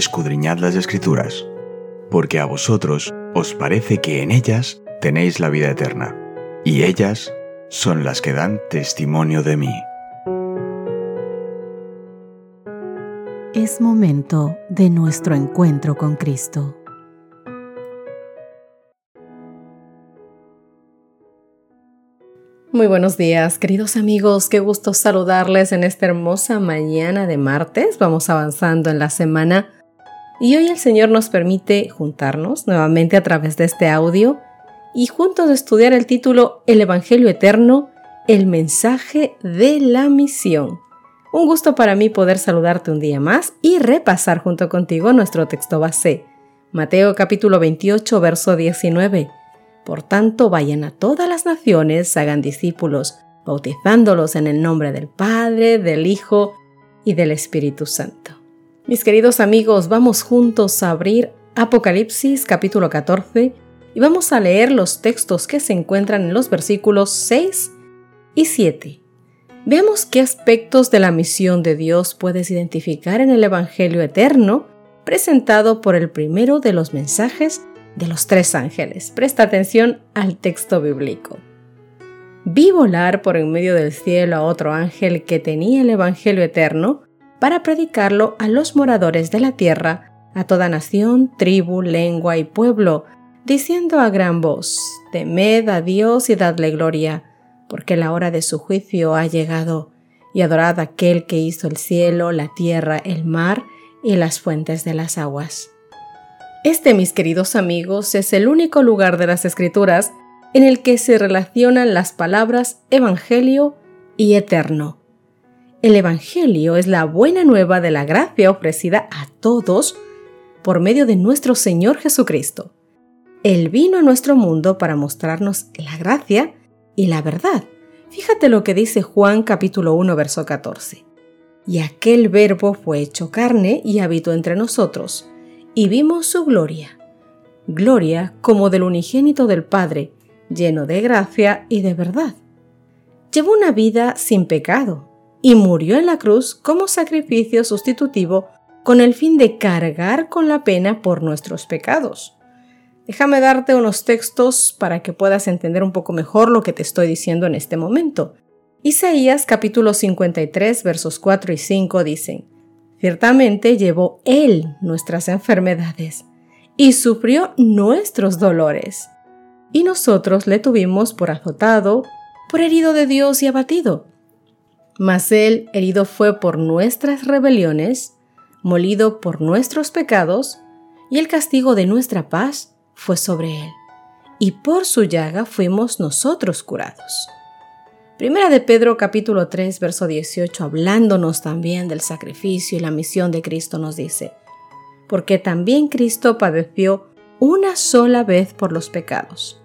escudriñad las escrituras, porque a vosotros os parece que en ellas tenéis la vida eterna, y ellas son las que dan testimonio de mí. Es momento de nuestro encuentro con Cristo. Muy buenos días, queridos amigos. Qué gusto saludarles en esta hermosa mañana de martes. Vamos avanzando en la semana y hoy el Señor nos permite juntarnos nuevamente a través de este audio y juntos estudiar el título El Evangelio Eterno, el mensaje de la misión. Un gusto para mí poder saludarte un día más y repasar junto contigo nuestro texto base. Mateo capítulo 28, verso 19 por tanto, vayan a todas las naciones, hagan discípulos, bautizándolos en el nombre del Padre, del Hijo y del Espíritu Santo. Mis queridos amigos, vamos juntos a abrir Apocalipsis capítulo 14 y vamos a leer los textos que se encuentran en los versículos 6 y 7. Veamos qué aspectos de la misión de Dios puedes identificar en el Evangelio eterno presentado por el primero de los mensajes de los tres ángeles. Presta atención al texto bíblico. Vi volar por en medio del cielo a otro ángel que tenía el Evangelio eterno para predicarlo a los moradores de la tierra, a toda nación, tribu, lengua y pueblo, diciendo a gran voz, Temed a Dios y dadle gloria, porque la hora de su juicio ha llegado, y adorad a aquel que hizo el cielo, la tierra, el mar y las fuentes de las aguas. Este, mis queridos amigos, es el único lugar de las Escrituras en el que se relacionan las palabras Evangelio y Eterno. El Evangelio es la buena nueva de la gracia ofrecida a todos por medio de nuestro Señor Jesucristo. Él vino a nuestro mundo para mostrarnos la gracia y la verdad. Fíjate lo que dice Juan capítulo 1 verso 14. Y aquel verbo fue hecho carne y habitó entre nosotros y vimos su gloria, gloria como del unigénito del Padre, lleno de gracia y de verdad. Llevó una vida sin pecado y murió en la cruz como sacrificio sustitutivo con el fin de cargar con la pena por nuestros pecados. Déjame darte unos textos para que puedas entender un poco mejor lo que te estoy diciendo en este momento. Isaías capítulo 53 versos 4 y 5 dicen, Ciertamente llevó Él nuestras enfermedades y sufrió nuestros dolores. Y nosotros le tuvimos por azotado, por herido de Dios y abatido. Mas Él herido fue por nuestras rebeliones, molido por nuestros pecados, y el castigo de nuestra paz fue sobre Él. Y por su llaga fuimos nosotros curados. Primera de Pedro capítulo 3 verso 18, hablándonos también del sacrificio y la misión de Cristo, nos dice, porque también Cristo padeció una sola vez por los pecados,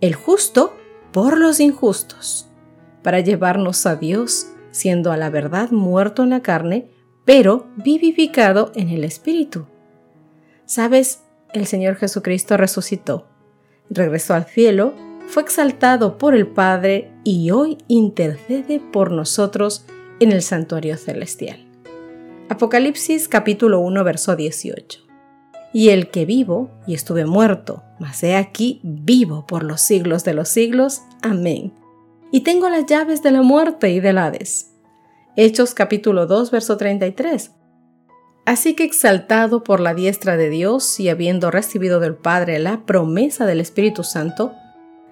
el justo por los injustos, para llevarnos a Dios, siendo a la verdad muerto en la carne, pero vivificado en el Espíritu. Sabes, el Señor Jesucristo resucitó, regresó al cielo fue exaltado por el Padre y hoy intercede por nosotros en el santuario celestial. Apocalipsis capítulo 1 verso 18. Y el que vivo y estuve muerto, mas he aquí vivo por los siglos de los siglos. Amén. Y tengo las llaves de la muerte y del Hades. Hechos capítulo 2 verso 33. Así que exaltado por la diestra de Dios y habiendo recibido del Padre la promesa del Espíritu Santo,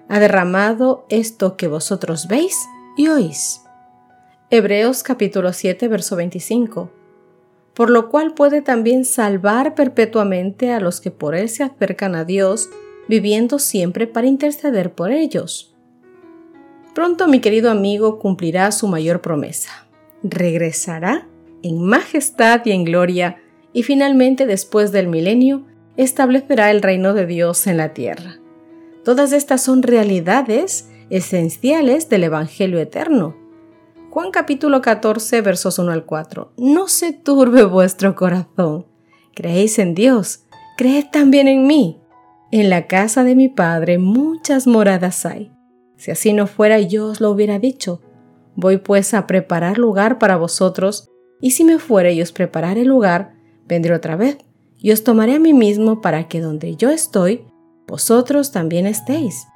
ha derramado esto que vosotros veis y oís. Hebreos capítulo 7, verso 25. Por lo cual puede también salvar perpetuamente a los que por él se acercan a Dios, viviendo siempre para interceder por ellos. Pronto mi querido amigo cumplirá su mayor promesa. Regresará en majestad y en gloria, y finalmente después del milenio establecerá el reino de Dios en la tierra. Todas estas son realidades esenciales del Evangelio eterno. Juan capítulo 14 versos 1 al 4. No se turbe vuestro corazón. Creéis en Dios, creed también en mí. En la casa de mi Padre muchas moradas hay. Si así no fuera yo os lo hubiera dicho. Voy pues a preparar lugar para vosotros, y si me fuere y os prepararé lugar, Vendré otra vez y os tomaré a mí mismo para que donde yo estoy, vosotros también estéis.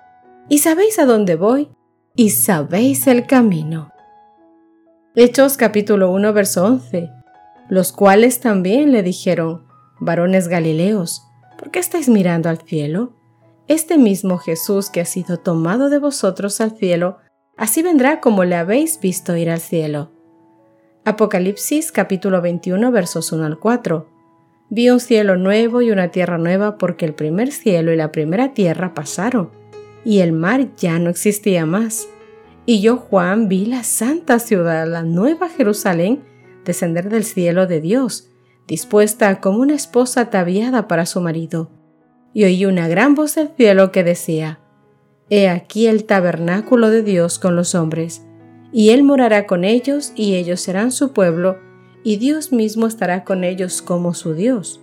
Y sabéis a dónde voy y sabéis el camino. Hechos capítulo 1 verso 11. Los cuales también le dijeron, varones Galileos, ¿por qué estáis mirando al cielo? Este mismo Jesús que ha sido tomado de vosotros al cielo, así vendrá como le habéis visto ir al cielo. Apocalipsis capítulo 21 versos 1 al 4. Vi un cielo nuevo y una tierra nueva porque el primer cielo y la primera tierra pasaron, y el mar ya no existía más. Y yo, Juan, vi la santa ciudad, la nueva Jerusalén, descender del cielo de Dios, dispuesta como una esposa ataviada para su marido. Y oí una gran voz del cielo que decía, He aquí el tabernáculo de Dios con los hombres, y Él morará con ellos, y ellos serán su pueblo, y Dios mismo estará con ellos como su Dios.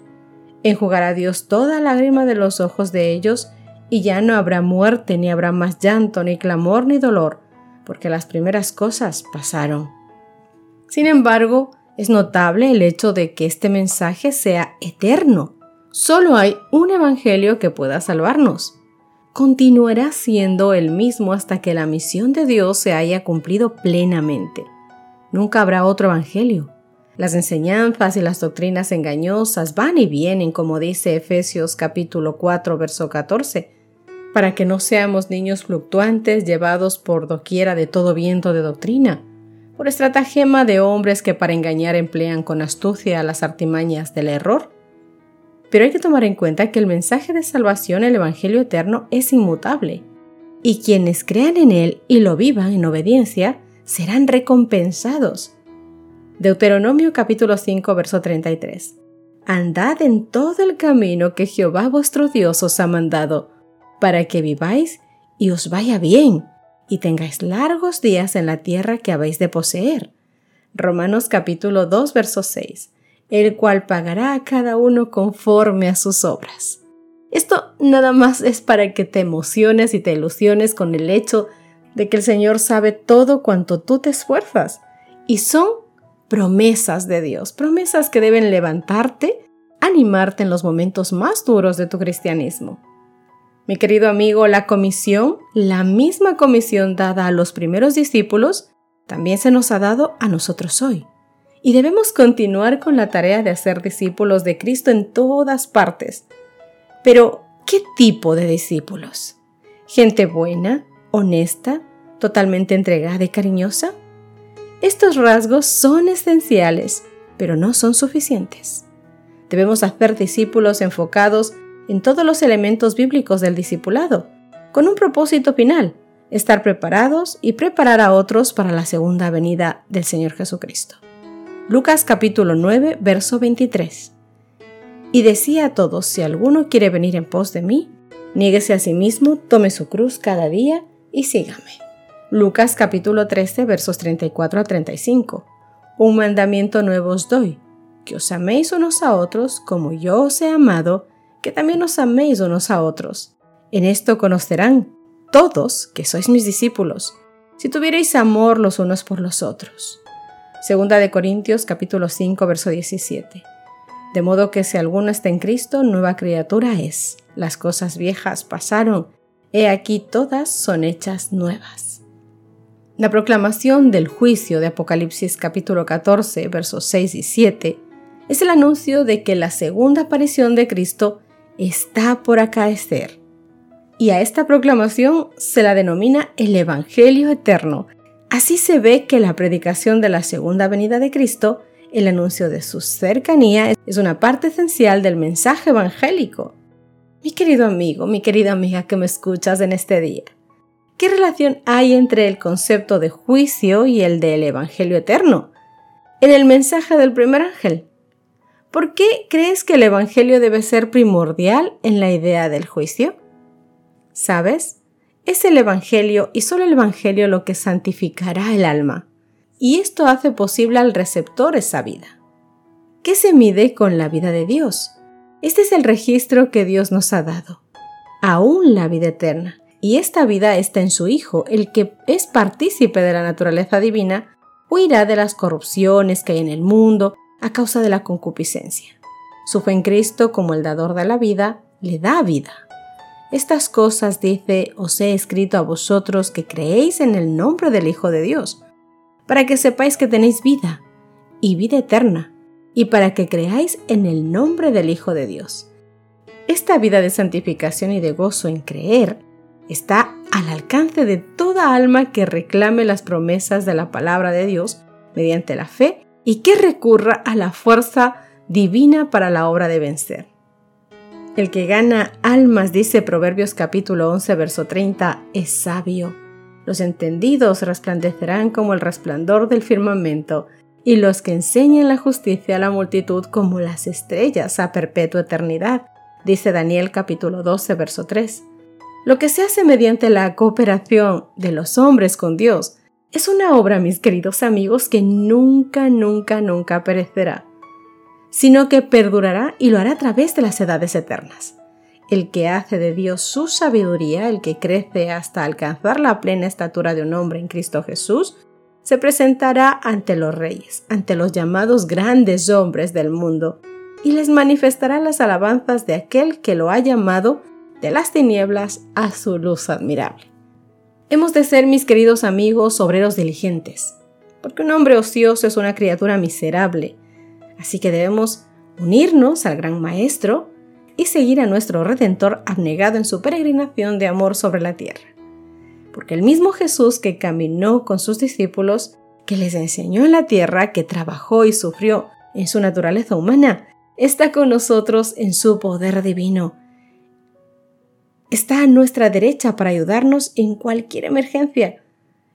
Enjugará Dios toda lágrima de los ojos de ellos, y ya no habrá muerte, ni habrá más llanto, ni clamor, ni dolor, porque las primeras cosas pasaron. Sin embargo, es notable el hecho de que este mensaje sea eterno. Solo hay un evangelio que pueda salvarnos. Continuará siendo el mismo hasta que la misión de Dios se haya cumplido plenamente. Nunca habrá otro evangelio. Las enseñanzas y las doctrinas engañosas van y vienen, como dice Efesios capítulo 4, verso 14, para que no seamos niños fluctuantes llevados por doquiera de todo viento de doctrina, por estratagema de hombres que para engañar emplean con astucia las artimañas del error. Pero hay que tomar en cuenta que el mensaje de salvación, el Evangelio eterno, es inmutable, y quienes crean en él y lo vivan en obediencia serán recompensados Deuteronomio capítulo 5, verso 33. Andad en todo el camino que Jehová vuestro Dios os ha mandado, para que viváis y os vaya bien, y tengáis largos días en la tierra que habéis de poseer. Romanos capítulo 2, verso 6. El cual pagará a cada uno conforme a sus obras. Esto nada más es para que te emociones y te ilusiones con el hecho de que el Señor sabe todo cuanto tú te esfuerzas, y son promesas de Dios, promesas que deben levantarte, animarte en los momentos más duros de tu cristianismo. Mi querido amigo, la comisión, la misma comisión dada a los primeros discípulos, también se nos ha dado a nosotros hoy. Y debemos continuar con la tarea de hacer discípulos de Cristo en todas partes. Pero, ¿qué tipo de discípulos? ¿Gente buena, honesta, totalmente entregada y cariñosa? Estos rasgos son esenciales, pero no son suficientes. Debemos hacer discípulos enfocados en todos los elementos bíblicos del discipulado, con un propósito final, estar preparados y preparar a otros para la segunda venida del Señor Jesucristo. Lucas capítulo 9, verso 23. Y decía a todos, si alguno quiere venir en pos de mí, niéguese a sí mismo, tome su cruz cada día y sígame. Lucas capítulo 13 versos 34 a 35. Un mandamiento nuevo os doy, que os améis unos a otros como yo os he amado, que también os améis unos a otros. En esto conocerán todos que sois mis discípulos, si tuvierais amor los unos por los otros. Segunda de Corintios capítulo 5 verso 17. De modo que si alguno está en Cristo, nueva criatura es. Las cosas viejas pasaron, he aquí todas son hechas nuevas. La proclamación del juicio de Apocalipsis capítulo 14 versos 6 y 7 es el anuncio de que la segunda aparición de Cristo está por acaecer. Y a esta proclamación se la denomina el Evangelio Eterno. Así se ve que la predicación de la segunda venida de Cristo, el anuncio de su cercanía, es una parte esencial del mensaje evangélico. Mi querido amigo, mi querida amiga que me escuchas en este día, ¿Qué relación hay entre el concepto de juicio y el del Evangelio eterno? En el mensaje del primer ángel. ¿Por qué crees que el Evangelio debe ser primordial en la idea del juicio? ¿Sabes? Es el Evangelio y solo el Evangelio lo que santificará el alma. Y esto hace posible al receptor esa vida. ¿Qué se mide con la vida de Dios? Este es el registro que Dios nos ha dado. Aún la vida eterna y esta vida está en su Hijo, el que es partícipe de la naturaleza divina, huirá de las corrupciones que hay en el mundo a causa de la concupiscencia. Su fe en Cristo como el dador de la vida le da vida. Estas cosas, dice, os he escrito a vosotros que creéis en el nombre del Hijo de Dios, para que sepáis que tenéis vida y vida eterna, y para que creáis en el nombre del Hijo de Dios. Esta vida de santificación y de gozo en creer está al alcance de toda alma que reclame las promesas de la palabra de Dios mediante la fe y que recurra a la fuerza divina para la obra de vencer. El que gana almas, dice Proverbios capítulo 11, verso 30, es sabio. Los entendidos resplandecerán como el resplandor del firmamento, y los que enseñan la justicia a la multitud como las estrellas a perpetua eternidad, dice Daniel capítulo 12, verso 3. Lo que se hace mediante la cooperación de los hombres con Dios es una obra, mis queridos amigos, que nunca, nunca, nunca perecerá, sino que perdurará y lo hará a través de las edades eternas. El que hace de Dios su sabiduría, el que crece hasta alcanzar la plena estatura de un hombre en Cristo Jesús, se presentará ante los reyes, ante los llamados grandes hombres del mundo, y les manifestará las alabanzas de aquel que lo ha llamado de las tinieblas a su luz admirable. Hemos de ser, mis queridos amigos, obreros diligentes, porque un hombre ocioso es una criatura miserable, así que debemos unirnos al gran Maestro y seguir a nuestro Redentor abnegado en su peregrinación de amor sobre la tierra. Porque el mismo Jesús que caminó con sus discípulos, que les enseñó en la tierra, que trabajó y sufrió en su naturaleza humana, está con nosotros en su poder divino está a nuestra derecha para ayudarnos en cualquier emergencia.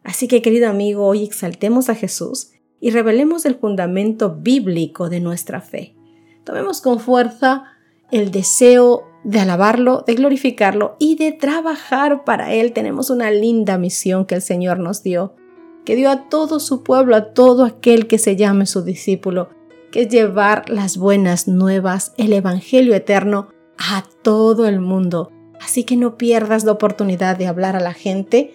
Así que querido amigo, hoy exaltemos a Jesús y revelemos el fundamento bíblico de nuestra fe. Tomemos con fuerza el deseo de alabarlo, de glorificarlo y de trabajar para Él. Tenemos una linda misión que el Señor nos dio, que dio a todo su pueblo, a todo aquel que se llame su discípulo, que es llevar las buenas nuevas, el Evangelio eterno a todo el mundo Así que no pierdas la oportunidad de hablar a la gente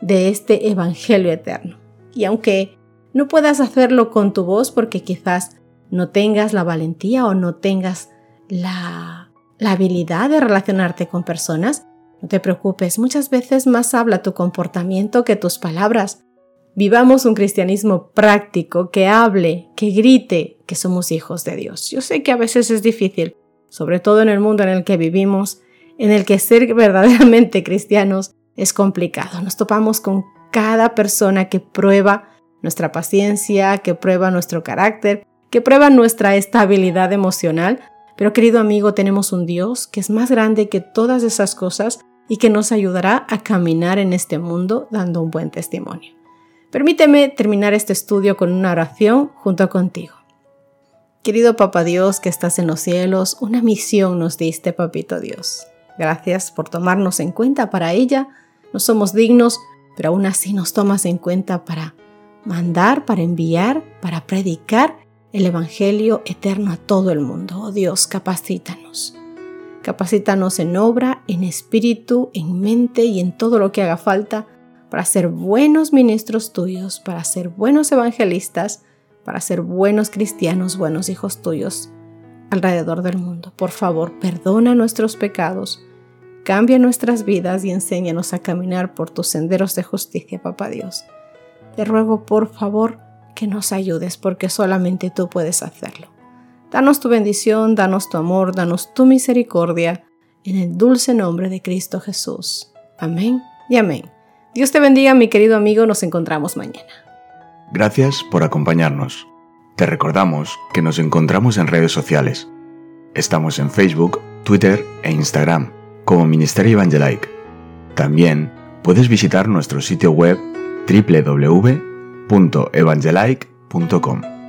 de este Evangelio eterno. Y aunque no puedas hacerlo con tu voz porque quizás no tengas la valentía o no tengas la, la habilidad de relacionarte con personas, no te preocupes, muchas veces más habla tu comportamiento que tus palabras. Vivamos un cristianismo práctico que hable, que grite que somos hijos de Dios. Yo sé que a veces es difícil, sobre todo en el mundo en el que vivimos, en el que ser verdaderamente cristianos es complicado. Nos topamos con cada persona que prueba nuestra paciencia, que prueba nuestro carácter, que prueba nuestra estabilidad emocional. Pero querido amigo, tenemos un Dios que es más grande que todas esas cosas y que nos ayudará a caminar en este mundo dando un buen testimonio. Permíteme terminar este estudio con una oración junto contigo. Querido Papa Dios que estás en los cielos, una misión nos diste, Papito Dios. Gracias por tomarnos en cuenta para ella. No somos dignos, pero aún así nos tomas en cuenta para mandar, para enviar, para predicar el Evangelio eterno a todo el mundo. Oh Dios, capacítanos. Capacítanos en obra, en espíritu, en mente y en todo lo que haga falta para ser buenos ministros tuyos, para ser buenos evangelistas, para ser buenos cristianos, buenos hijos tuyos alrededor del mundo. Por favor, perdona nuestros pecados Cambia nuestras vidas y enséñanos a caminar por tus senderos de justicia, Papá Dios. Te ruego, por favor, que nos ayudes porque solamente tú puedes hacerlo. Danos tu bendición, danos tu amor, danos tu misericordia, en el dulce nombre de Cristo Jesús. Amén y amén. Dios te bendiga, mi querido amigo, nos encontramos mañana. Gracias por acompañarnos. Te recordamos que nos encontramos en redes sociales. Estamos en Facebook, Twitter e Instagram como Ministerio Evangelike. También puedes visitar nuestro sitio web www.evangelike.com.